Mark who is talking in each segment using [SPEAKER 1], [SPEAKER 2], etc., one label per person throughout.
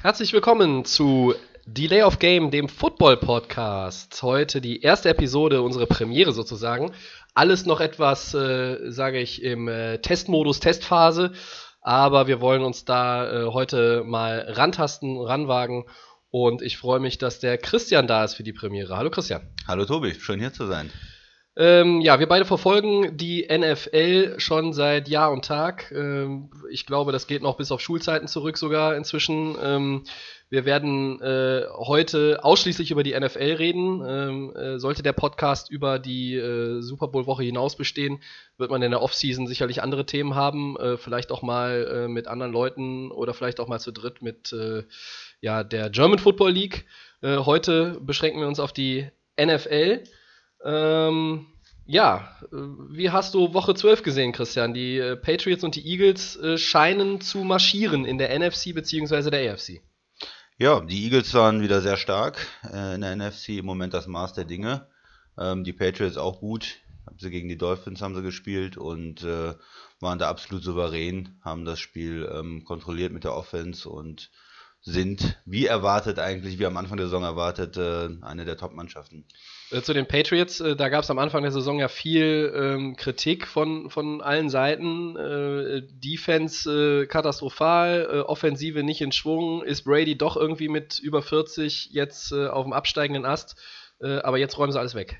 [SPEAKER 1] Herzlich willkommen zu Delay of Game, dem Football-Podcast. Heute die erste Episode, unsere Premiere sozusagen. Alles noch etwas, äh, sage ich, im äh, Testmodus, Testphase. Aber wir wollen uns da äh, heute mal rantasten, ranwagen. Und ich freue mich, dass der Christian da ist für die Premiere. Hallo Christian.
[SPEAKER 2] Hallo Tobi, schön hier zu sein.
[SPEAKER 1] Ähm, ja, wir beide verfolgen die NFL schon seit Jahr und Tag. Ähm, ich glaube, das geht noch bis auf Schulzeiten zurück sogar inzwischen. Ähm, wir werden äh, heute ausschließlich über die NFL reden. Ähm, äh, sollte der Podcast über die äh, Super Bowl-Woche hinaus bestehen, wird man in der Offseason sicherlich andere Themen haben. Äh, vielleicht auch mal äh, mit anderen Leuten oder vielleicht auch mal zu dritt mit äh, ja, der German Football League. heute beschränken wir uns auf die NFL. Ähm, ja, äh, wie hast du Woche 12 gesehen, Christian? Die äh, Patriots und die Eagles äh, scheinen zu marschieren in der NFC bzw. der AFC.
[SPEAKER 2] Ja, die Eagles waren wieder sehr stark in der NFC, im Moment das Maß der Dinge. Ähm, die Patriots auch gut. Haben sie gegen die Dolphins haben sie gespielt und waren da absolut souverän, haben das Spiel ähm, kontrolliert mit der Offense und sind, wie erwartet eigentlich, wie am Anfang der Saison erwartet, eine der Top-Mannschaften.
[SPEAKER 1] Äh, zu den Patriots, äh, da gab es am Anfang der Saison ja viel ähm, Kritik von, von allen Seiten. Äh, Defense äh, katastrophal, äh, Offensive nicht in Schwung. Ist Brady doch irgendwie mit über 40 jetzt auf dem absteigenden Ast? aber jetzt räumen sie alles weg.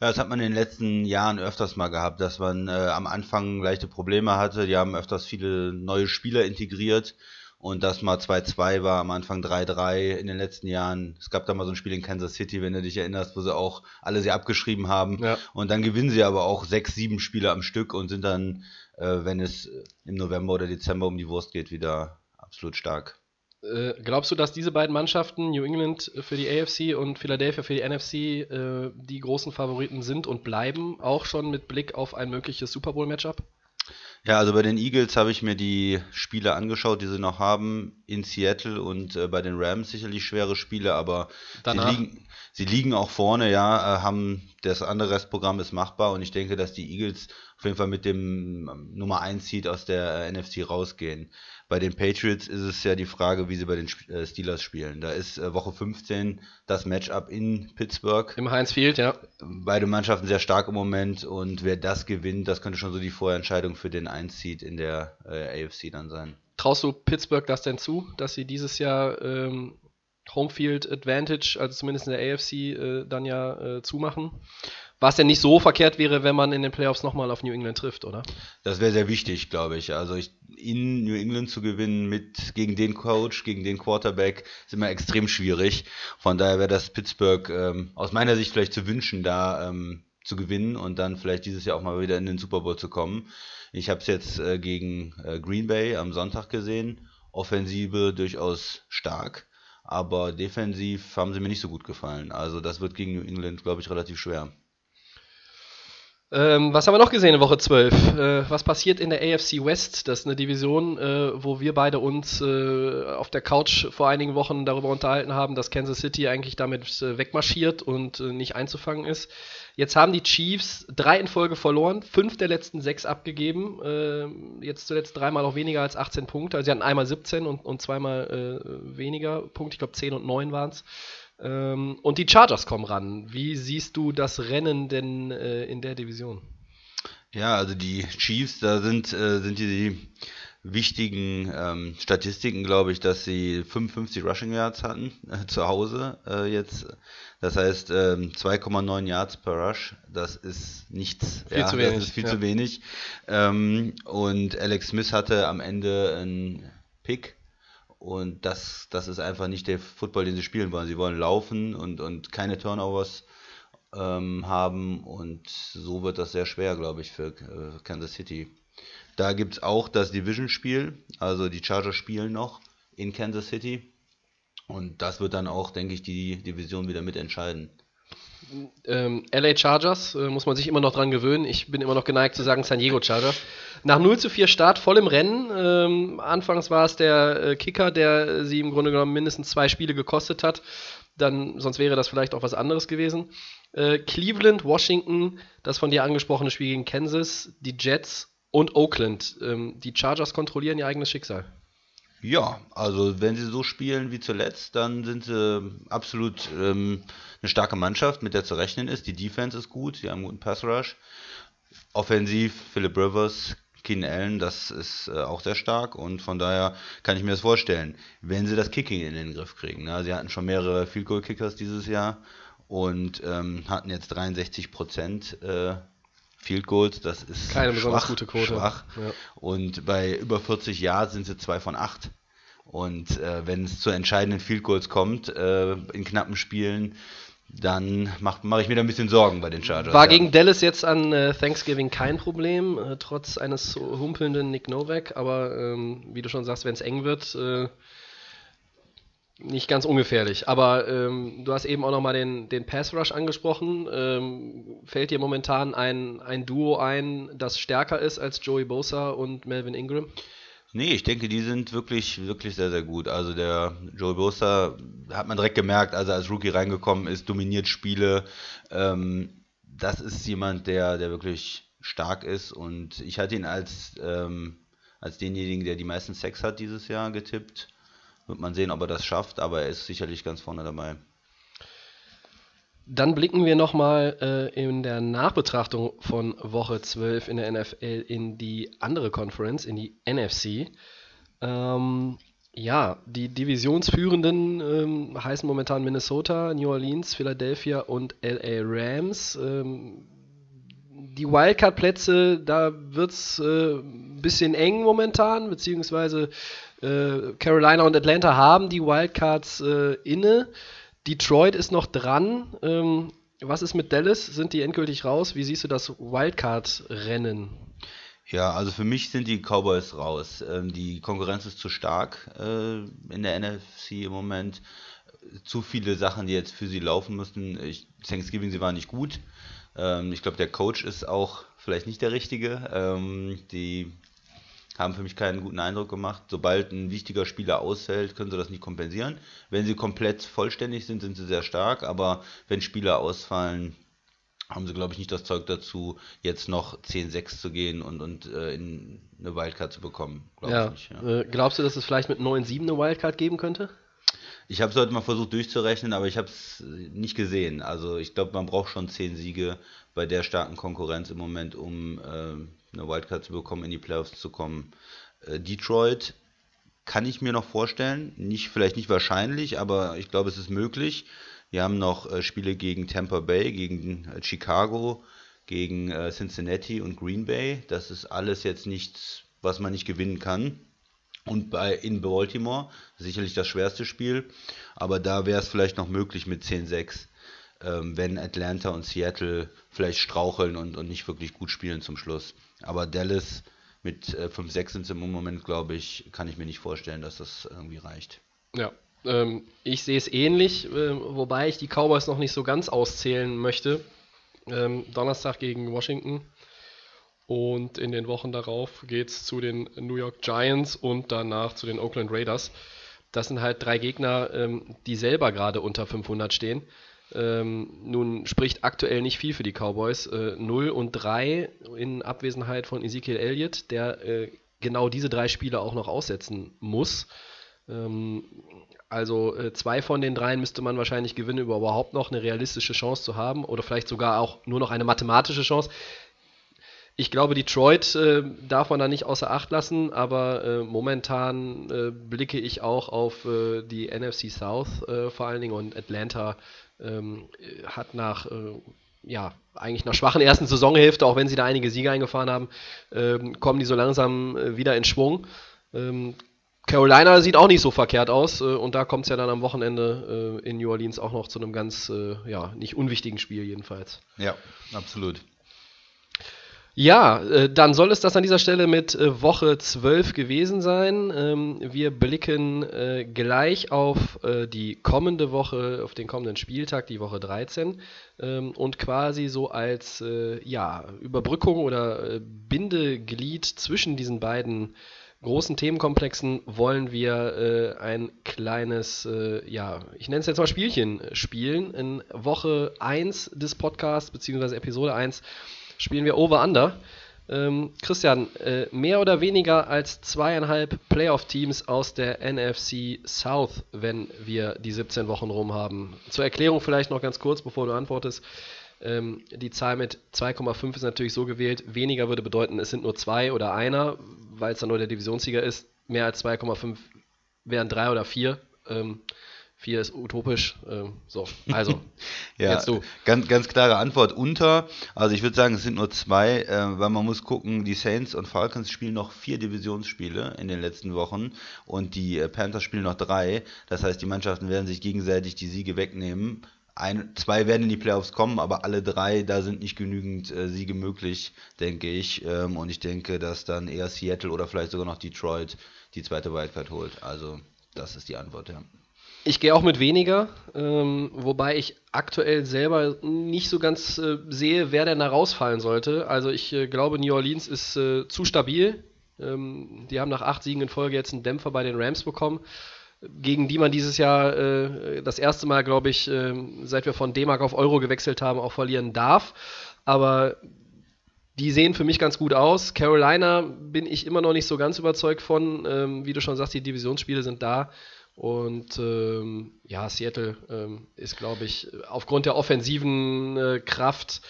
[SPEAKER 2] Ja, das hat man in den letzten Jahren öfters mal gehabt, dass man am Anfang leichte Probleme hatte. Die haben öfters viele neue Spieler integriert und das mal 2-2 war, am Anfang 3-3 in den letzten Jahren. Es gab da mal so ein Spiel in Kansas City, wenn du dich erinnerst, wo sie auch alle sie abgeschrieben haben. Ja. Und dann gewinnen sie aber auch sechs, sieben Spiele am Stück und sind dann, äh, wenn es im November oder Dezember um die Wurst geht, wieder absolut stark.
[SPEAKER 1] Äh, glaubst du, dass diese beiden Mannschaften, New England für die AFC und Philadelphia für die NFC, äh, die großen Favoriten sind und bleiben, auch schon mit Blick auf ein mögliches Super Bowl-Matchup?
[SPEAKER 2] Ja, also bei den Eagles habe ich mir die Spiele angeschaut, die sie noch haben in Seattle und äh, bei den Rams sicherlich schwere Spiele, aber sie liegen, sie liegen auch vorne, ja, äh, haben das andere Restprogramm ist machbar und ich denke, dass die Eagles auf jeden Fall mit dem ähm, Nummer 1 Seed aus der äh, NFC rausgehen. Bei den Patriots ist es ja die Frage, wie sie bei den äh, Steelers spielen. Da ist äh, Woche 15 das Matchup in Pittsburgh.
[SPEAKER 1] Im Heinz Field, ja.
[SPEAKER 2] Beide Mannschaften sehr stark im Moment und wer das gewinnt, das könnte schon so die Vorentscheidung für den 1 Seed in der äh, AFC dann sein.
[SPEAKER 1] Traust du Pittsburgh das denn zu, dass sie dieses Jahr ähm, Homefield Advantage, also zumindest in der AFC, äh, dann ja äh, zumachen? Was denn nicht so verkehrt wäre, wenn man in den Playoffs nochmal auf New England trifft, oder?
[SPEAKER 2] Das wäre sehr wichtig, glaube ich. Also ich, in New England zu gewinnen mit gegen den Coach, gegen den Quarterback, ist immer extrem schwierig. Von daher wäre das Pittsburgh ähm, aus meiner Sicht vielleicht zu wünschen, da ähm, zu gewinnen und dann vielleicht dieses Jahr auch mal wieder in den Super Bowl zu kommen. Ich habe es jetzt äh, gegen äh, Green Bay am Sonntag gesehen. Offensive durchaus stark, aber defensiv haben sie mir nicht so gut gefallen. Also das wird gegen New England, glaube ich, relativ schwer.
[SPEAKER 1] Ähm, was haben wir noch gesehen in Woche 12? Äh, was passiert in der AFC West? Das ist eine Division, äh, wo wir beide uns äh, auf der Couch vor einigen Wochen darüber unterhalten haben, dass Kansas City eigentlich damit äh, wegmarschiert und äh, nicht einzufangen ist. Jetzt haben die Chiefs drei in Folge verloren, fünf der letzten sechs abgegeben. Ähm, jetzt zuletzt dreimal auch weniger als 18 Punkte. Also sie hatten einmal 17 und, und zweimal äh, weniger Punkte. Ich glaube 10 und 9 waren es. Ähm, und die Chargers kommen ran. Wie siehst du das Rennen denn äh, in der Division?
[SPEAKER 2] Ja, also die Chiefs, da sind, äh, sind die, die wichtigen ähm, Statistiken, glaube ich, dass sie 55 Rushing Yards hatten äh, zu Hause äh, jetzt. Das heißt ähm, 2,9 Yards per Rush. Das ist nichts.
[SPEAKER 1] Viel ja, zu wenig.
[SPEAKER 2] Das ist viel ja. zu wenig. Ähm, und Alex Smith hatte am Ende einen Pick und das, das ist einfach nicht der Football, den sie spielen wollen. Sie wollen laufen und, und keine Turnovers ähm, haben. Und so wird das sehr schwer, glaube ich, für äh, Kansas City. Da gibt es auch das Division-Spiel. Also die Chargers spielen noch in Kansas City. Und das wird dann auch, denke ich, die Division wieder mitentscheiden.
[SPEAKER 1] Ähm, LA Chargers, äh, muss man sich immer noch dran gewöhnen. Ich bin immer noch geneigt zu sagen San Diego Chargers. Nach 0 zu 4 Start, voll im Rennen. Ähm, anfangs war es der äh, Kicker, der sie im Grunde genommen mindestens zwei Spiele gekostet hat. Dann, sonst wäre das vielleicht auch was anderes gewesen. Äh, Cleveland, Washington, das von dir angesprochene Spiel gegen Kansas, die Jets und Oakland. Ähm, die Chargers kontrollieren ihr eigenes Schicksal.
[SPEAKER 2] Ja, also wenn sie so spielen wie zuletzt, dann sind sie absolut ähm, eine starke Mannschaft, mit der zu rechnen ist. Die Defense ist gut, sie haben einen guten Pass Rush. Offensiv, Philip Rivers, Keenan Allen, das ist äh, auch sehr stark und von daher kann ich mir das vorstellen, wenn sie das Kicking in den Griff kriegen. Ne? Sie hatten schon mehrere Field Goal Kickers dieses Jahr und ähm, hatten jetzt 63 Prozent äh, Field Goals. Das ist
[SPEAKER 1] keine
[SPEAKER 2] schwach,
[SPEAKER 1] besonders gute Quote.
[SPEAKER 2] Schwach.
[SPEAKER 1] Ja.
[SPEAKER 2] Und bei über 40 Jahren sind sie zwei von acht. Und äh, wenn es zu entscheidenden Field Goals kommt äh, in knappen Spielen, dann mache mach ich mir da ein bisschen Sorgen bei den Chargers.
[SPEAKER 1] War
[SPEAKER 2] ja.
[SPEAKER 1] gegen Dallas jetzt an äh, Thanksgiving kein Problem, äh, trotz eines humpelnden Nick Novak, aber ähm, wie du schon sagst, wenn es eng wird, äh, nicht ganz ungefährlich. Aber ähm, du hast eben auch nochmal den, den Pass Rush angesprochen. Ähm, fällt dir momentan ein, ein Duo ein, das stärker ist als Joey Bosa und Melvin Ingram?
[SPEAKER 2] Nee, ich denke, die sind wirklich, wirklich sehr, sehr gut. Also der Joey Bosa hat man direkt gemerkt, als er als Rookie reingekommen ist, dominiert Spiele. Ähm, das ist jemand, der, der wirklich stark ist und ich hatte ihn als, ähm, als denjenigen, der die meisten Sex hat dieses Jahr getippt. Wird man sehen, ob er das schafft, aber er ist sicherlich ganz vorne dabei.
[SPEAKER 1] Dann blicken wir nochmal äh, in der Nachbetrachtung von Woche 12 in der NFL in die andere Conference, in die NFC. Ähm, ja, die Divisionsführenden ähm, heißen momentan Minnesota, New Orleans, Philadelphia und LA Rams. Ähm, die Wildcard-Plätze, da wird es äh, ein bisschen eng momentan, beziehungsweise äh, Carolina und Atlanta haben die Wildcards äh, inne. Detroit ist noch dran. Ähm, was ist mit Dallas? Sind die endgültig raus? Wie siehst du das Wildcard-Rennen?
[SPEAKER 2] Ja, also für mich sind die Cowboys raus. Ähm, die Konkurrenz ist zu stark äh, in der NFC im Moment. Zu viele Sachen, die jetzt für sie laufen müssen. Ich, Thanksgiving, sie waren nicht gut. Ähm, ich glaube, der Coach ist auch vielleicht nicht der richtige. Ähm, die haben für mich keinen guten Eindruck gemacht. Sobald ein wichtiger Spieler ausfällt, können sie das nicht kompensieren. Wenn sie komplett vollständig sind, sind sie sehr stark, aber wenn Spieler ausfallen, haben sie, glaube ich, nicht das Zeug dazu, jetzt noch 10-6 zu gehen und, und äh, in eine Wildcard zu bekommen.
[SPEAKER 1] Ja. Nicht, ja. Äh, glaubst du, dass es vielleicht mit 9-7 eine Wildcard geben könnte?
[SPEAKER 2] Ich habe es heute mal versucht durchzurechnen, aber ich habe es nicht gesehen. Also ich glaube, man braucht schon 10 Siege bei der starken Konkurrenz im Moment, um äh, eine Wildcard zu bekommen, in die Playoffs zu kommen. Äh, Detroit kann ich mir noch vorstellen, nicht vielleicht nicht wahrscheinlich, aber ich glaube, es ist möglich. Wir haben noch äh, Spiele gegen Tampa Bay, gegen äh, Chicago, gegen äh, Cincinnati und Green Bay. Das ist alles jetzt nichts, was man nicht gewinnen kann. Und bei in Baltimore sicherlich das schwerste Spiel, aber da wäre es vielleicht noch möglich mit 10-6 ähm, wenn Atlanta und Seattle vielleicht straucheln und, und nicht wirklich gut spielen zum Schluss. Aber Dallas mit äh, 5-6 sind im Moment, glaube ich, kann ich mir nicht vorstellen, dass das irgendwie reicht.
[SPEAKER 1] Ja, ähm, ich sehe es ähnlich, äh, wobei ich die Cowboys noch nicht so ganz auszählen möchte. Ähm, Donnerstag gegen Washington. Und in den Wochen darauf geht es zu den New York Giants und danach zu den Oakland Raiders. Das sind halt drei Gegner, ähm, die selber gerade unter 500 stehen. Ähm, nun spricht aktuell nicht viel für die Cowboys. Äh, 0 und 3 in Abwesenheit von Ezekiel Elliott, der äh, genau diese drei Spiele auch noch aussetzen muss. Ähm, also äh, zwei von den dreien müsste man wahrscheinlich gewinnen, um überhaupt noch eine realistische Chance zu haben oder vielleicht sogar auch nur noch eine mathematische Chance. Ich glaube, Detroit äh, darf man da nicht außer Acht lassen, aber äh, momentan äh, blicke ich auch auf äh, die NFC South äh, vor allen Dingen und Atlanta ähm, hat nach, äh, ja, eigentlich nach schwachen ersten Saisonhälfte, auch wenn sie da einige Siege eingefahren haben, ähm, kommen die so langsam äh, wieder in Schwung. Ähm, Carolina sieht auch nicht so verkehrt aus äh, und da kommt es ja dann am Wochenende äh, in New Orleans auch noch zu einem ganz, äh, ja, nicht unwichtigen Spiel jedenfalls.
[SPEAKER 2] Ja, absolut.
[SPEAKER 1] Ja, äh, dann soll es das an dieser Stelle mit äh, Woche 12 gewesen sein. Ähm, wir blicken äh, gleich auf die kommende Woche, auf den kommenden Spieltag, die Woche 13. Ähm, und quasi so als ja, Überbrückung oder Bindeglied zwischen diesen beiden großen Themenkomplexen wollen wir ein kleines, ja, ich nenne es jetzt mal Spielchen spielen. In Woche 1 des Podcasts, beziehungsweise Episode 1 spielen wir Over Under. Ähm, Christian, äh, mehr oder weniger als zweieinhalb Playoff-Teams aus der NFC South, wenn wir die 17 Wochen rum haben. Zur Erklärung vielleicht noch ganz kurz, bevor du antwortest. Ähm, die Zahl mit 2,5 ist natürlich so gewählt. Weniger würde bedeuten, es sind nur zwei oder einer, weil es dann nur der Divisionssieger ist. Mehr als 2,5 wären drei oder vier. Ähm, Vier ist utopisch. Ähm, so, also,
[SPEAKER 2] ja, jetzt du. Ganz, ganz klare Antwort unter. Also ich würde sagen, es sind nur zwei, äh, weil man muss gucken, die Saints und Falcons spielen noch vier Divisionsspiele in den letzten Wochen und die äh, Panthers spielen noch drei. Das heißt, die Mannschaften werden sich gegenseitig die Siege wegnehmen. Ein, zwei werden in die Playoffs kommen, aber alle drei, da sind nicht genügend äh, Siege möglich, denke ich. Ähm, und ich denke, dass dann eher Seattle oder vielleicht sogar noch Detroit die zweite Wildcard holt. Also das ist die Antwort, ja.
[SPEAKER 1] Ich gehe auch mit weniger, ähm, wobei ich aktuell selber nicht so ganz äh, sehe, wer denn da rausfallen sollte. Also ich äh, glaube, New Orleans ist äh, zu stabil. Ähm, die haben nach acht Siegen in Folge jetzt einen Dämpfer bei den Rams bekommen, gegen die man dieses Jahr äh, das erste Mal, glaube ich, ähm, seit wir von D-Mark auf Euro gewechselt haben, auch verlieren darf. Aber die sehen für mich ganz gut aus. Carolina bin ich immer noch nicht so ganz überzeugt von. Ähm, wie du schon sagst, die Divisionsspiele sind da. Und ähm, ja, Seattle ähm, ist, glaube ich, aufgrund der offensiven äh, Kraft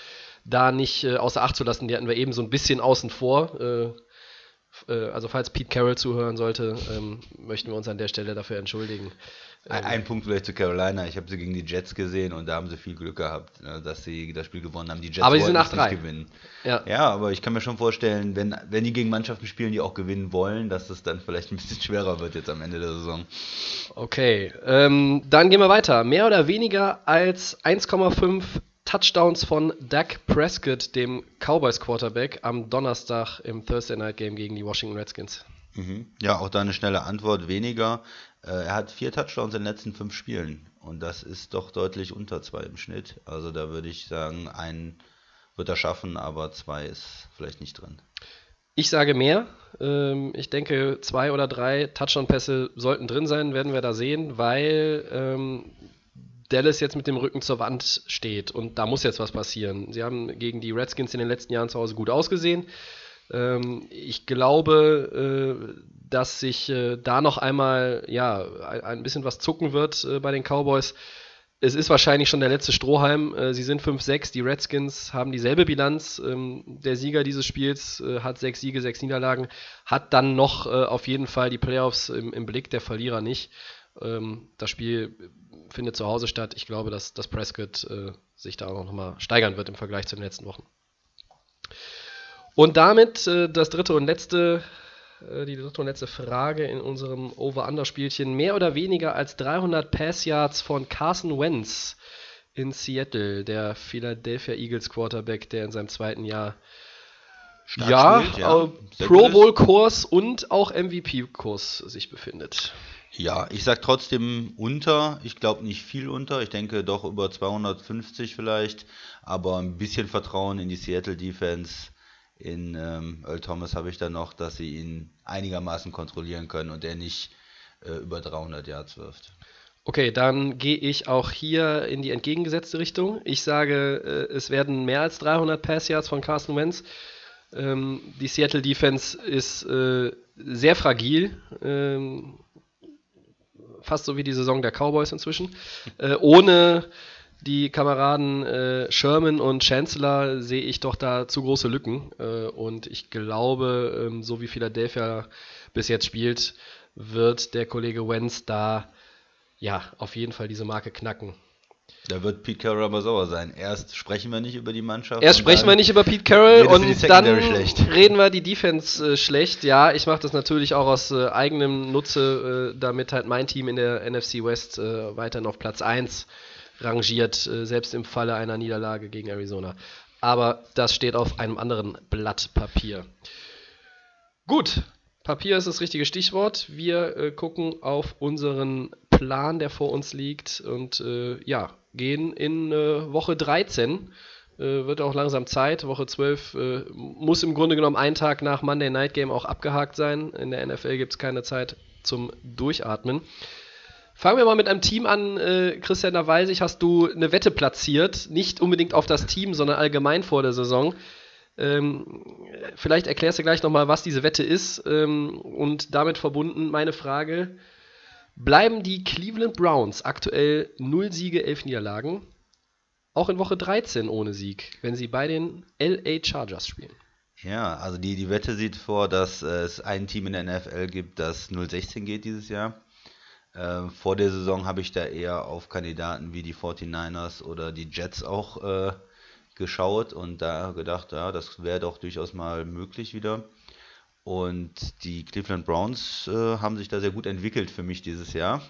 [SPEAKER 1] da nicht äh, außer Acht zu lassen. Die hatten wir eben so ein bisschen außen vor. Äh, also falls Pete Carroll zuhören sollte, ähm, möchten wir uns an der Stelle dafür entschuldigen.
[SPEAKER 2] Ein, ein, Punkt vielleicht zu Carolina. Ich habe sie gegen die Jets gesehen und da haben sie viel Glück gehabt, ne, dass sie das Spiel gewonnen haben. Die Jets
[SPEAKER 1] aber sind 8 nicht gewinnen.
[SPEAKER 2] Ja. ja, aber ich kann mir schon vorstellen, wenn, wenn die gegen Mannschaften spielen, die auch gewinnen wollen, dass es dann vielleicht ein bisschen schwerer wird jetzt am Ende der Saison.
[SPEAKER 1] Okay, ähm, dann gehen wir weiter. Mehr oder weniger als 1,5 Touchdowns von Dak Prescott, dem Cowboys Quarterback, am Donnerstag im Thursday Night Game gegen die Washington Redskins.
[SPEAKER 2] Mhm. Ja, auch da eine schnelle Antwort, weniger. Äh, er hat vier Touchdowns in den letzten fünf Spielen und das ist doch deutlich unter zwei im Schnitt. Also da würde ich sagen, ein wird er schaffen, aber zwei ist vielleicht nicht drin.
[SPEAKER 1] Ich sage mehr. Ähm, ich denke, zwei oder drei Touchdown-Pässe sollten drin sein, werden wir da sehen, weil ähm, Dallas jetzt mit dem Rücken zur Wand steht und da muss jetzt was passieren. Sie haben gegen die Redskins in den letzten Jahren zu Hause gut ausgesehen. Ähm, ich glaube, äh, dass sich äh, da noch einmal ja, ein, bisschen was zucken wird äh, bei den Cowboys. Es ist wahrscheinlich schon der letzte Strohhalm. Äh, sie sind 5-6, die Redskins haben dieselbe Bilanz. Ähm, der Sieger dieses Spiels äh, hat sechs Siege, sechs Niederlagen, hat dann noch äh, auf jeden Fall die Playoffs im, im Blick, der Verlierer nicht. Ähm, das Spiel findet zu Hause statt. Ich glaube, dass, dass Prescott sich da auch noch mal steigern wird im Vergleich zu den letzten Wochen. Und damit äh, das dritte und letzte, äh, die dritte und letzte Frage in unserem Over-Under-Spielchen. Mehr oder weniger als 300 Pass-Yards von Carson Wentz in Seattle, der Philadelphia Eagles Quarterback, der in seinem zweiten Jahr Stark ja, spielt, ja. Äh, Pro Bowl-Kurs und auch MVP-Kurs sich befindet.
[SPEAKER 2] Ja, ich sag trotzdem unter. Ich glaube nicht viel unter. Ich denke doch über 250 vielleicht. Aber ein bisschen Vertrauen in die Seattle Defense in ähm, Earl Thomas habe ich dann noch, dass sie ihn einigermaßen kontrollieren können und er nicht äh, über 300 Yards wirft.
[SPEAKER 1] Okay, dann gehe ich auch hier in die entgegengesetzte Richtung. Ich sage, äh, es werden mehr als 300 Pass Yards von Carson Wentz. Ähm, die Seattle Defense ist äh, sehr fragil. Ähm, fast so wie die Saison der Cowboys inzwischen. Äh, ohne die Kameraden äh, Sherman und Chancellor sehe ich doch da zu große Lücken. Äh, und ich glaube, ähm, so wie Philadelphia bis jetzt spielt, wird der Kollege Wenz da ja auf jeden Fall diese Marke knacken.
[SPEAKER 2] Da wird Pete Carroll aber sauer sein. Erst sprechen wir nicht über die Mannschaft.
[SPEAKER 1] Erst sprechen wir nicht über Pete Carroll und dann schlecht. reden wir die Defense äh, schlecht. Ja, ich mache das natürlich auch aus äh, eigenem Nutze, äh, damit halt mein Team in der NFC West äh, weiterhin auf Platz 1 rangiert, äh, selbst im Falle einer Niederlage gegen Arizona. Aber das steht auf einem anderen Blatt Papier. Gut, Papier ist das richtige Stichwort. Wir äh, gucken auf unseren Plan, der vor uns liegt und äh, ja, gehen in äh, Woche 13. Äh, wird auch langsam Zeit. Woche 12 äh, muss im Grunde genommen ein Tag nach Monday Night Game auch abgehakt sein. In der NFL gibt es keine Zeit zum Durchatmen. Fangen wir mal mit einem Team an, äh, Christian, da weiß ich, hast du eine Wette platziert, nicht unbedingt auf das Team, sondern allgemein vor der Saison. Ähm, vielleicht erklärst du gleich nochmal, was diese Wette ist. Ähm, und damit verbunden meine Frage: Bleiben die Cleveland Browns aktuell 0 Siege, 11 Niederlagen? Auch in Woche 13 ohne Sieg, wenn sie bei den LA Chargers spielen.
[SPEAKER 2] Ja, also die, die Wette sieht vor, dass äh, es ein Team in der NFL gibt, das 0-16 geht dieses Jahr. Äh, vor der Saison habe ich da eher auf Kandidaten wie die 49ers oder die Jets auch äh, geschaut und da gedacht, ja, das wäre doch durchaus mal möglich wieder. Und die Cleveland Browns äh, haben sich da sehr gut entwickelt für mich dieses Jahr.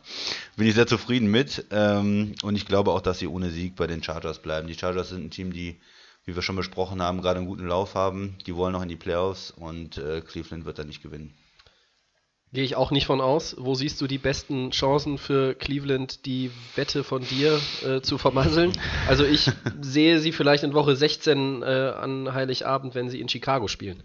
[SPEAKER 2] Bin ich sehr zufrieden mit. Ähm, und ich glaube auch, dass sie ohne Sieg bei den Chargers bleiben. Die Chargers sind ein Team, die, wie wir schon besprochen haben, gerade einen guten Lauf haben. Die wollen noch in die Playoffs und äh, Cleveland wird da nicht gewinnen.
[SPEAKER 1] Gehe ich auch nicht von aus. Wo siehst du die besten Chancen für Cleveland, die Wette von dir äh, zu vermasseln? Also ich sehe sie vielleicht in Woche 16 äh, an Heiligabend, wenn sie in Chicago spielen.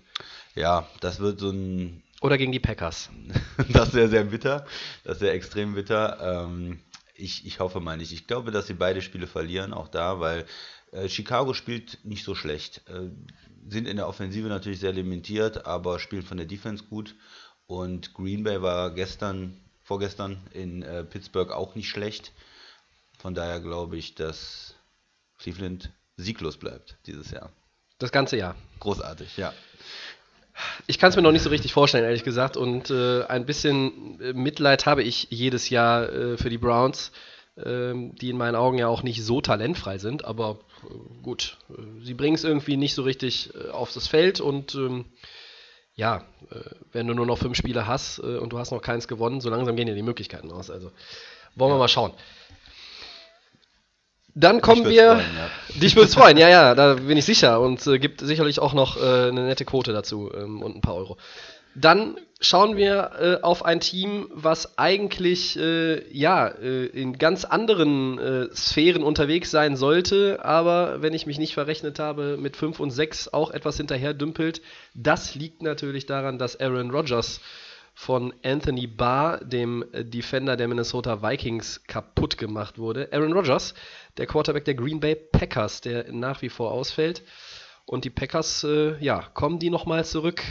[SPEAKER 2] Ja, das wird so ein.
[SPEAKER 1] Oder gegen die Packers.
[SPEAKER 2] das wäre sehr bitter. Das wäre extrem bitter. Ähm, ich, ich hoffe mal nicht. Ich glaube, dass sie beide Spiele verlieren, auch da, weil äh, Chicago spielt nicht so schlecht. Äh, sind in der Offensive natürlich sehr limitiert, aber spielen von der Defense gut. Und Green Bay war gestern, vorgestern in äh, Pittsburgh auch nicht schlecht. Von daher glaube ich, dass Cleveland sieglos bleibt dieses Jahr.
[SPEAKER 1] Das ganze Jahr.
[SPEAKER 2] Großartig, ja.
[SPEAKER 1] Ich kann es mir noch nicht so richtig vorstellen, ehrlich gesagt. Und äh, ein bisschen äh, Mitleid habe ich jedes Jahr äh, für die Browns, äh, die in meinen Augen ja auch nicht so talentfrei sind. Aber äh, gut, äh, sie bringen es irgendwie nicht so richtig auf das Feld und ähm, ja, wenn du nur noch fünf Spiele hast und du hast noch keins gewonnen, so langsam gehen dir die Möglichkeiten aus. Also wollen wir mal schauen. Dann kommen wir. Freuen, ja. Dich würde es freuen, ja, ja, da bin ich sicher. Und äh, gibt sicherlich auch noch äh, eine nette Quote dazu ähm, und ein paar Euro. Dann schauen wir äh, auf ein Team, was eigentlich äh, ja äh, in ganz anderen äh, Sphären unterwegs sein sollte, aber wenn ich mich nicht verrechnet habe, mit 5 und 6 auch etwas hinterher dümpelt. Das liegt natürlich daran, dass Aaron Rodgers von Anthony Barr, dem Defender der Minnesota Vikings, kaputt gemacht wurde. Aaron Rodgers, der Quarterback der Green Bay Packers, der nach wie vor ausfällt. Und die Packers, äh, ja, kommen die nochmal zurück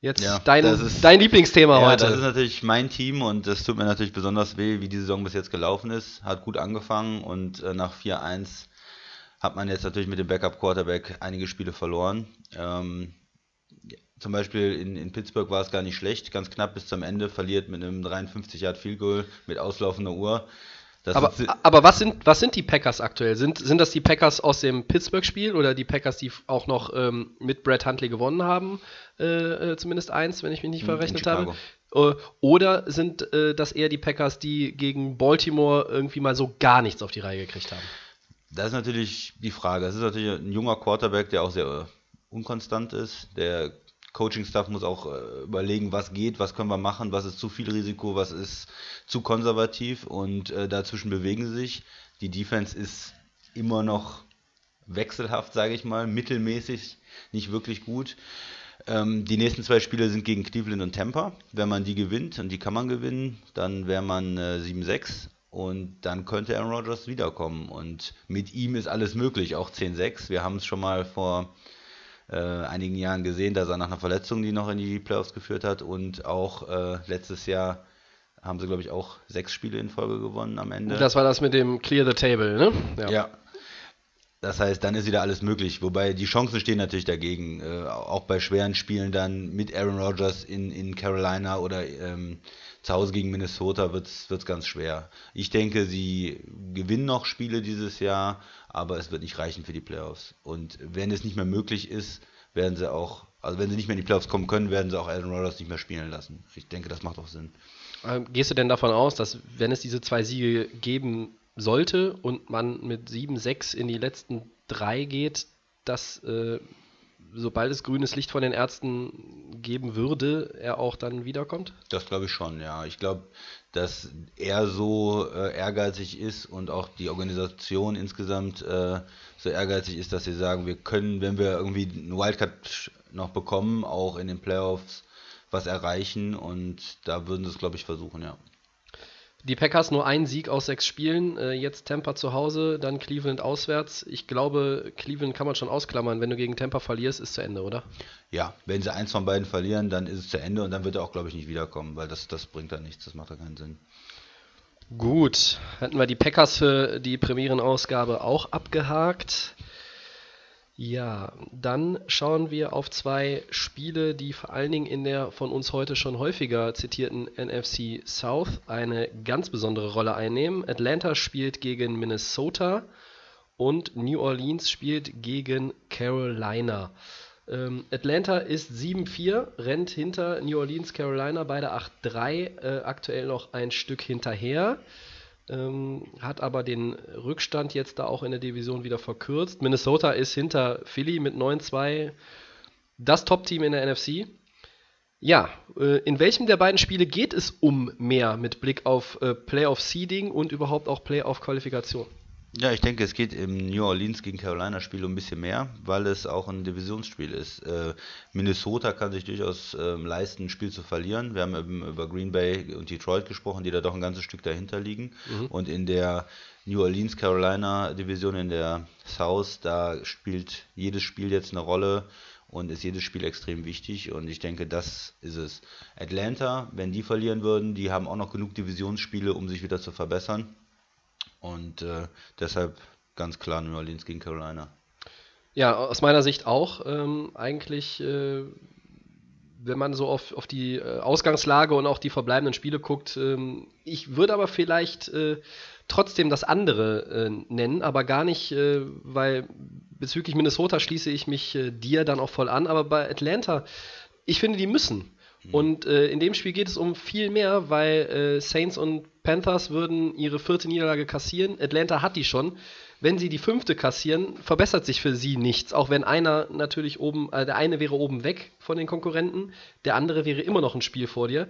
[SPEAKER 1] Jetzt ja, dein, ist, dein Lieblingsthema ja, heute.
[SPEAKER 2] Das ist natürlich mein Team und es tut mir natürlich besonders weh, wie die Saison bis jetzt gelaufen ist. Hat gut angefangen und äh, nach 4-1 hat man jetzt natürlich mit dem Backup-Quarterback einige Spiele verloren. Ähm, zum Beispiel in, in Pittsburgh war es gar nicht schlecht, ganz knapp bis zum Ende, verliert mit einem 53 Yard Field Goal mit auslaufender Uhr.
[SPEAKER 1] aber, aber was, sind, was sind die Packers aktuell? Sind, sind das die Packers aus dem Pittsburgh-Spiel oder die Packers, die auch noch ähm, mit Brad Huntley gewonnen haben? Äh, äh, zumindest eins, wenn ich mich nicht verrechnet habe. Äh, oder sind äh, das eher die Packers, die gegen Baltimore irgendwie mal so gar nichts auf die Reihe gekriegt haben?
[SPEAKER 2] Das ist natürlich die Frage. Es ist natürlich ein junger Quarterback, der auch sehr äh, unkonstant ist. Der Coaching-Staff muss auch äh, überlegen, was geht, was können wir machen, was ist zu viel Risiko, was ist zu konservativ und äh, dazwischen bewegen sie sich. Die Defense ist immer noch wechselhaft, sage ich mal, mittelmäßig, nicht wirklich gut. Ähm, die nächsten zwei Spiele sind gegen Cleveland und Tampa. Wenn man die gewinnt, und die kann man gewinnen, dann wäre man äh, 7-6 und dann könnte Aaron Rodgers wiederkommen. Und mit ihm ist alles möglich, auch 10-6. Wir haben es schon mal vor äh, einigen Jahren gesehen, dass er nach einer Verletzung die noch in die Playoffs geführt hat. Und auch äh, letztes Jahr haben sie, glaube ich, auch sechs Spiele in Folge gewonnen am Ende.
[SPEAKER 1] Das war das mit dem Clear the Table, ne?
[SPEAKER 2] Ja. ja. Das heißt, dann ist wieder alles möglich. Wobei die Chancen stehen natürlich dagegen. Äh, auch bei schweren Spielen dann mit Aaron Rodgers in, in Carolina oder ähm, zu Hause gegen Minnesota wird es ganz schwer. Ich denke, sie gewinnen noch Spiele dieses Jahr, aber es wird nicht reichen für die Playoffs. Und wenn es nicht mehr möglich ist, werden sie auch, also wenn sie nicht mehr in die Playoffs kommen können, werden sie auch Aaron Rodgers nicht mehr spielen lassen. Ich denke, das macht auch Sinn.
[SPEAKER 1] Ähm, gehst du denn davon aus, dass wenn es diese zwei Siege geben sollte und man mit 7-6 in die letzten drei geht, dass äh, sobald es grünes Licht von den Ärzten geben würde, er auch dann wiederkommt?
[SPEAKER 2] Das glaube ich schon, ja. Ich glaube, dass er so äh, ehrgeizig ist und auch die Organisation insgesamt äh, so ehrgeizig ist, dass sie sagen, wir können, wenn wir irgendwie einen Wildcard noch bekommen, auch in den Playoffs was erreichen und da würden sie es, glaube ich, versuchen, ja.
[SPEAKER 1] Die Packers nur ein Sieg aus sechs Spielen. Äh, jetzt Tampa zu Hause, dann Cleveland auswärts. Ich glaube, Cleveland kann man schon ausklammern. Wenn du gegen Tampa verlierst, ist zu Ende, oder?
[SPEAKER 2] Ja, wenn sie eins von beiden verlieren, dann ist es zu Ende und dann wird er auch, glaube ich, nicht wiederkommen, weil das, das bringt dann nichts. Das macht da keinen Sinn.
[SPEAKER 1] Gut, hatten wir die Packers für die Premierenausgabe auch abgehakt. Ja, dann schauen wir auf zwei Spiele, die vor allen Dingen in der von uns heute schon häufiger zitierten NFC South eine ganz besondere Rolle einnehmen. Atlanta spielt gegen Minnesota und New Orleans spielt gegen Carolina. Ähm, Atlanta ist 7-4, rennt hinter New Orleans, Carolina, beide 8-3, äh, aktuell noch ein Stück hinterher ähm, hat aber den Rückstand jetzt da auch in der Division wieder verkürzt. Minnesota ist hinter Philly mit 9-2 das Top-Team in der NFC. Ja, äh, in welchem der beiden Spiele geht es um mehr mit Blick auf äh, Playoff-Seeding und überhaupt auch Playoff-Qualifikation?
[SPEAKER 2] Ja, ich denke, es geht im New Orleans gegen Carolina Spiel um ein bisschen mehr, weil es auch ein Divisionsspiel ist. Äh, Minnesota kann sich durchaus äh, leisten, ein Spiel zu verlieren. Wir haben eben über Green Bay und Detroit gesprochen, die da doch ein ganzes Stück dahinter liegen. Mhm. Und in der New Orleans Carolina Division in der South, da spielt jedes Spiel jetzt eine Rolle und ist jedes Spiel extrem wichtig. Und ich denke, das ist es. Atlanta, wenn die verlieren würden, die haben auch noch genug Divisionsspiele, um sich wieder zu verbessern. Und äh, deshalb ganz klar New Orleans gegen Carolina.
[SPEAKER 1] Ja, aus meiner Sicht auch. Ähm, eigentlich, äh, wenn man so auf, auf die äh, Ausgangslage und auch die verbleibenden Spiele guckt, ähm, ich würde aber vielleicht äh, trotzdem das andere äh, nennen, aber gar nicht, weil bezüglich Minnesota schließe ich mich dir dann auch voll an, aber bei Atlanta, ich finde, die müssen. Mhm. Und äh, in dem Spiel geht es um viel mehr, weil äh, Saints und Panthers würden ihre vierte Niederlage kassieren. Atlanta hat die schon. Wenn sie die fünfte kassieren, verbessert sich für sie nichts. Auch wenn einer natürlich oben, äh, der eine wäre oben weg von den Konkurrenten, der andere wäre immer noch ein Spiel vor dir.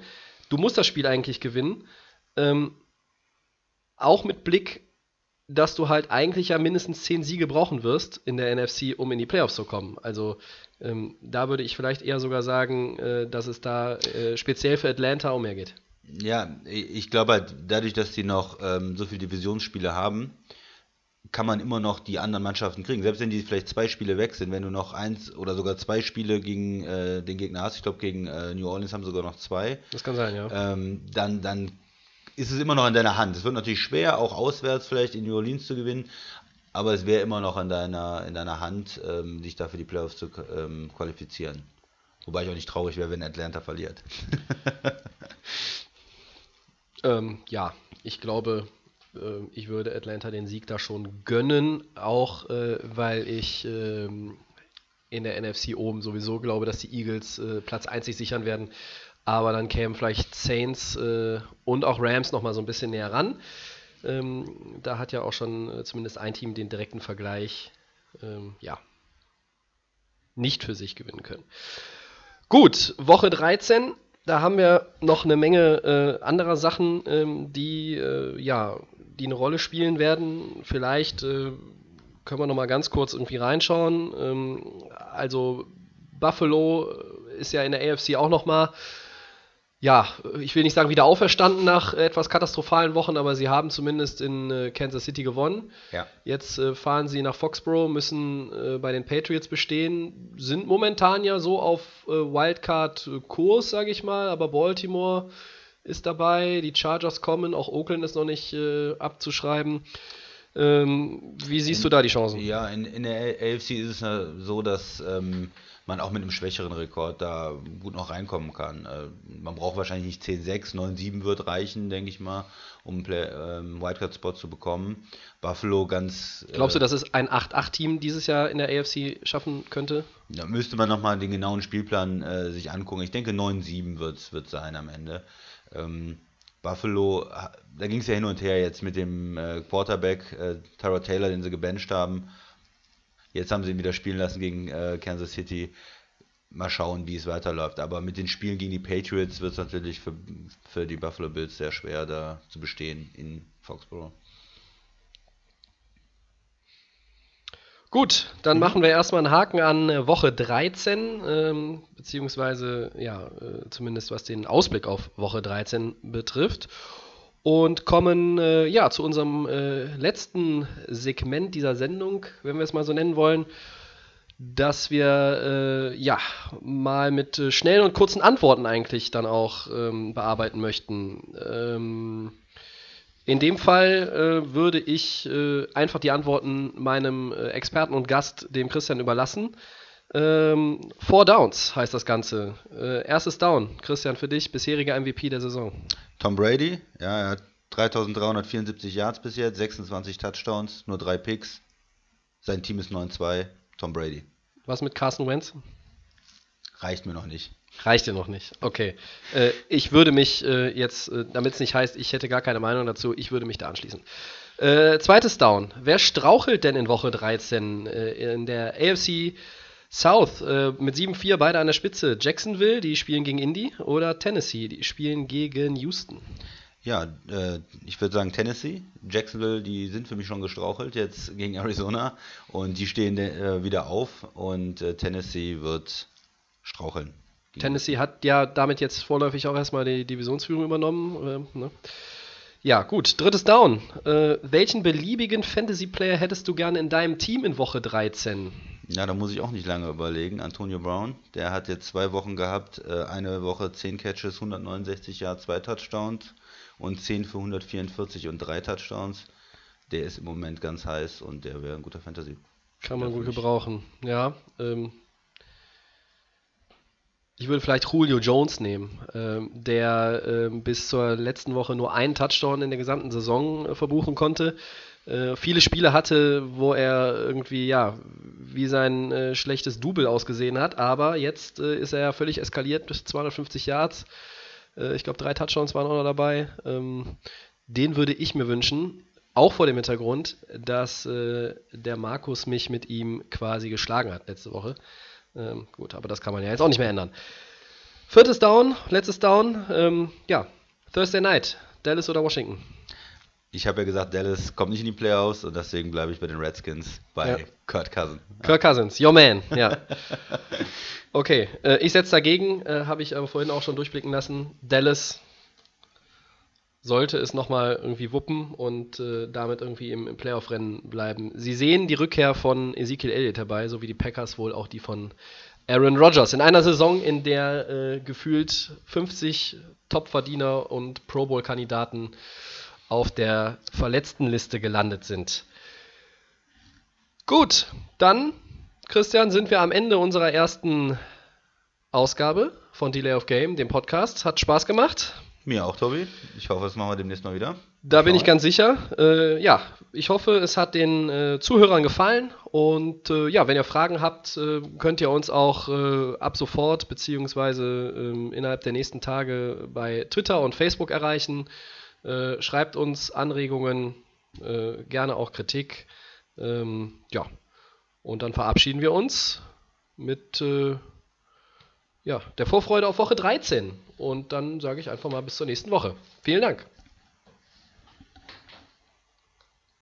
[SPEAKER 1] Du musst das Spiel eigentlich gewinnen. Ähm, auch mit Blick dass du halt eigentlich ja mindestens zehn Siege brauchen wirst in der NFC, um in die Playoffs zu kommen. Also ähm, da würde ich vielleicht eher sogar sagen, äh, dass es da äh, speziell für Atlanta um mehr geht.
[SPEAKER 2] Ja, ich glaube halt, dadurch, dass die noch ähm, so viele Divisionsspiele haben, kann man immer noch die anderen Mannschaften kriegen. Selbst wenn die vielleicht zwei Spiele weg sind, wenn du noch eins oder sogar zwei Spiele gegen äh, den Gegner hast, ich glaube gegen äh, New Orleans haben sogar noch zwei.
[SPEAKER 1] Das kann sein,
[SPEAKER 2] ja. Ähm, dann, dann ist es immer noch in deiner Hand. Es wird natürlich schwer, auch auswärts vielleicht in New Orleans zu gewinnen, aber es wäre immer noch in deiner, in deiner Hand, ähm, dich dafür die Playoffs zu ähm, qualifizieren. Wobei ich auch nicht traurig wäre, wenn Atlanta verliert.
[SPEAKER 1] ähm, ja, ich glaube, äh, ich würde Atlanta den Sieg da schon gönnen, auch äh, weil ich ähm, in der NFC oben sowieso glaube, dass die Eagles äh, Platz 1 sich sichern werden. Aber dann kämen vielleicht Saints äh, und auch Rams nochmal so ein bisschen näher ran. Ähm, da hat ja auch schon äh, zumindest ein Team den direkten Vergleich ähm, ja, nicht für sich gewinnen können. Gut, Woche 13. Da haben wir noch eine Menge äh, anderer Sachen, ähm, die, äh, ja, die eine Rolle spielen werden. Vielleicht äh, können wir noch mal ganz kurz irgendwie reinschauen. Ähm, also Buffalo ist ja in der AFC auch noch mal ja, ich will nicht sagen wieder auferstanden nach etwas katastrophalen Wochen, aber sie haben zumindest in äh, Kansas City gewonnen.
[SPEAKER 2] Ja.
[SPEAKER 1] Jetzt äh, fahren sie nach Foxborough, müssen äh, bei den Patriots bestehen, sind momentan ja so auf Wildcard-Kurs, sage ich mal, aber Baltimore ist dabei, die Chargers kommen, auch Oakland ist noch nicht abzuschreiben. Ähm, wie siehst in, du da die Chancen?
[SPEAKER 2] Ja, in, in der AFC ist es so, dass ähm, man auch mit einem schwächeren Rekord da gut noch reinkommen kann. Äh, man braucht wahrscheinlich nicht 10-6, 9-7 wird reichen, denke ich mal, um einen ähm, Wildcard-Spot zu bekommen. Buffalo ganz.
[SPEAKER 1] Äh, Glaubst du, dass es ein 8-8-Team dieses Jahr in der AFC schaffen könnte?
[SPEAKER 2] Da müsste man nochmal den genauen Spielplan äh, sich angucken. Ich denke, 9-7 wird es sein am Ende. Ähm, Buffalo, da ging es ja hin und her jetzt mit dem äh, Quarterback, äh, Tara Taylor, den sie gebencht haben Jetzt haben sie ihn wieder spielen lassen gegen äh, Kansas City. Mal schauen, wie es weiterläuft. Aber mit den Spielen gegen die Patriots wird es natürlich für, für die Buffalo Bills sehr schwer, da zu bestehen in Foxborough.
[SPEAKER 1] Gut, dann mhm. machen wir erstmal einen Haken an äh, Woche 13, ähm, beziehungsweise ja, äh, zumindest was den Ausblick auf Woche 13 betrifft. und kommen äh, ja zu unserem äh, letzten Segment dieser Sendung, wenn wir es mal so nennen wollen, dass wir äh, ja mal mit äh, schnellen und kurzen Antworten eigentlich dann auch ähm, bearbeiten möchten. Ähm, in dem Fall äh, würde ich äh, einfach die Antworten meinem Experten und Gast, dem Christian, überlassen. Ähm, Four Downs heißt das Ganze. erstes Down, Christian, für dich, bisheriger MVP der Saison.
[SPEAKER 2] Tom Brady, ja, er hat 3374 Yards bis jetzt, 26 Touchdowns, nur drei Picks. Sein Team ist 9-2. Tom Brady.
[SPEAKER 1] Was mit Carson Wentz?
[SPEAKER 2] Reicht mir noch nicht.
[SPEAKER 1] Reicht dir noch nicht. Okay. Äh, ich würde mich äh, jetzt, äh, damit es nicht heißt, ich hätte gar keine Meinung dazu, ich würde mich da anschließen. Äh, zweites Down. Wer strauchelt denn in Woche 13 äh, in der AFC South äh, mit 7-4 beide an der Spitze? Jacksonville, die spielen gegen Indy, oder Tennessee, die spielen gegen Houston?
[SPEAKER 2] Ja, ich würde sagen Tennessee. Jacksonville, die sind für mich schon gestrauchelt jetzt gegen Arizona und die stehen wieder auf und Tennessee wird straucheln.
[SPEAKER 1] Tennessee hat ja damit jetzt vorläufig auch erstmal die Divisionsführung übernommen. Ne? Ja, gut. Drittes Down. Äh, welchen beliebigen Fantasy-Player hättest du gerne in deinem Team in Woche 13?
[SPEAKER 2] Ja, da muss ich auch nicht lange überlegen. Antonio Brown, der hat jetzt zwei Wochen gehabt, äh, eine Woche 10 Catches, 169 Yards, zwei Touchdowns und 10 für 144 und drei Touchdowns. Der ist im Moment ganz heiß und der wäre ein guter Fantasy.
[SPEAKER 1] Kann man gut gebrauchen, ja. Ähm, ich würde vielleicht Julio Jones nehmen, ähm, der ähm, bis zur letzten Woche nur einen Touchdown in der gesamten Saison äh, verbuchen konnte. Äh, viele Spiele hatte, wo er irgendwie, ja, wie sein äh, schlechtes Double ausgesehen hat, aber jetzt ist er ja völlig eskaliert bis 250 Yards. Ich glaube, drei Touchdowns waren auch noch dabei. Ähm, den würde ich mir wünschen, auch vor dem Hintergrund, dass äh, der Markus mich mit ihm quasi geschlagen hat letzte Woche. Ähm, gut, aber das kann man ja jetzt auch nicht mehr ändern. Viertes Down, letztes Down. Ähm, ja, Thursday Night, Dallas oder Washington?
[SPEAKER 2] Ich habe ja gesagt, Dallas kommt nicht in die Playoffs und deswegen bleibe ich bei den Redskins bei ja. Kurt Cousins.
[SPEAKER 1] Kirk Cousins, your man, ja. Okay, äh, ich setze dagegen, äh, habe ich aber vorhin auch schon durchblicken lassen. Dallas sollte es nochmal irgendwie wuppen und äh, damit irgendwie im, im Playoff-Rennen bleiben. Sie sehen die Rückkehr von Ezekiel Elliott dabei, so wie die Packers wohl auch die von Aaron Rodgers. In einer Saison, in der äh, gefühlt 50 Topverdiener und Pro Bowl-Kandidaten auf der verletzten Liste gelandet sind. Gut, dann Christian, sind wir am Ende unserer ersten Ausgabe von Delay of Game, dem Podcast. Hat Spaß gemacht.
[SPEAKER 2] Mir auch, Tobi. Ich hoffe, das machen wir demnächst mal wieder.
[SPEAKER 1] Da bin ich ganz sicher. Äh, ja, ich hoffe, es hat den äh, Zuhörern gefallen. Und äh, ja, wenn ihr Fragen habt, äh, könnt ihr uns auch äh, ab sofort beziehungsweise ähm, innerhalb der nächsten Tage bei Twitter und Facebook erreichen. Äh, schreibt uns Anregungen, gerne auch Kritik. Ähm, ja, und dann verabschieden wir uns mit ja, der Vorfreude auf Woche 13. Und dann sage ich einfach mal bis zur nächsten Woche. Vielen Dank.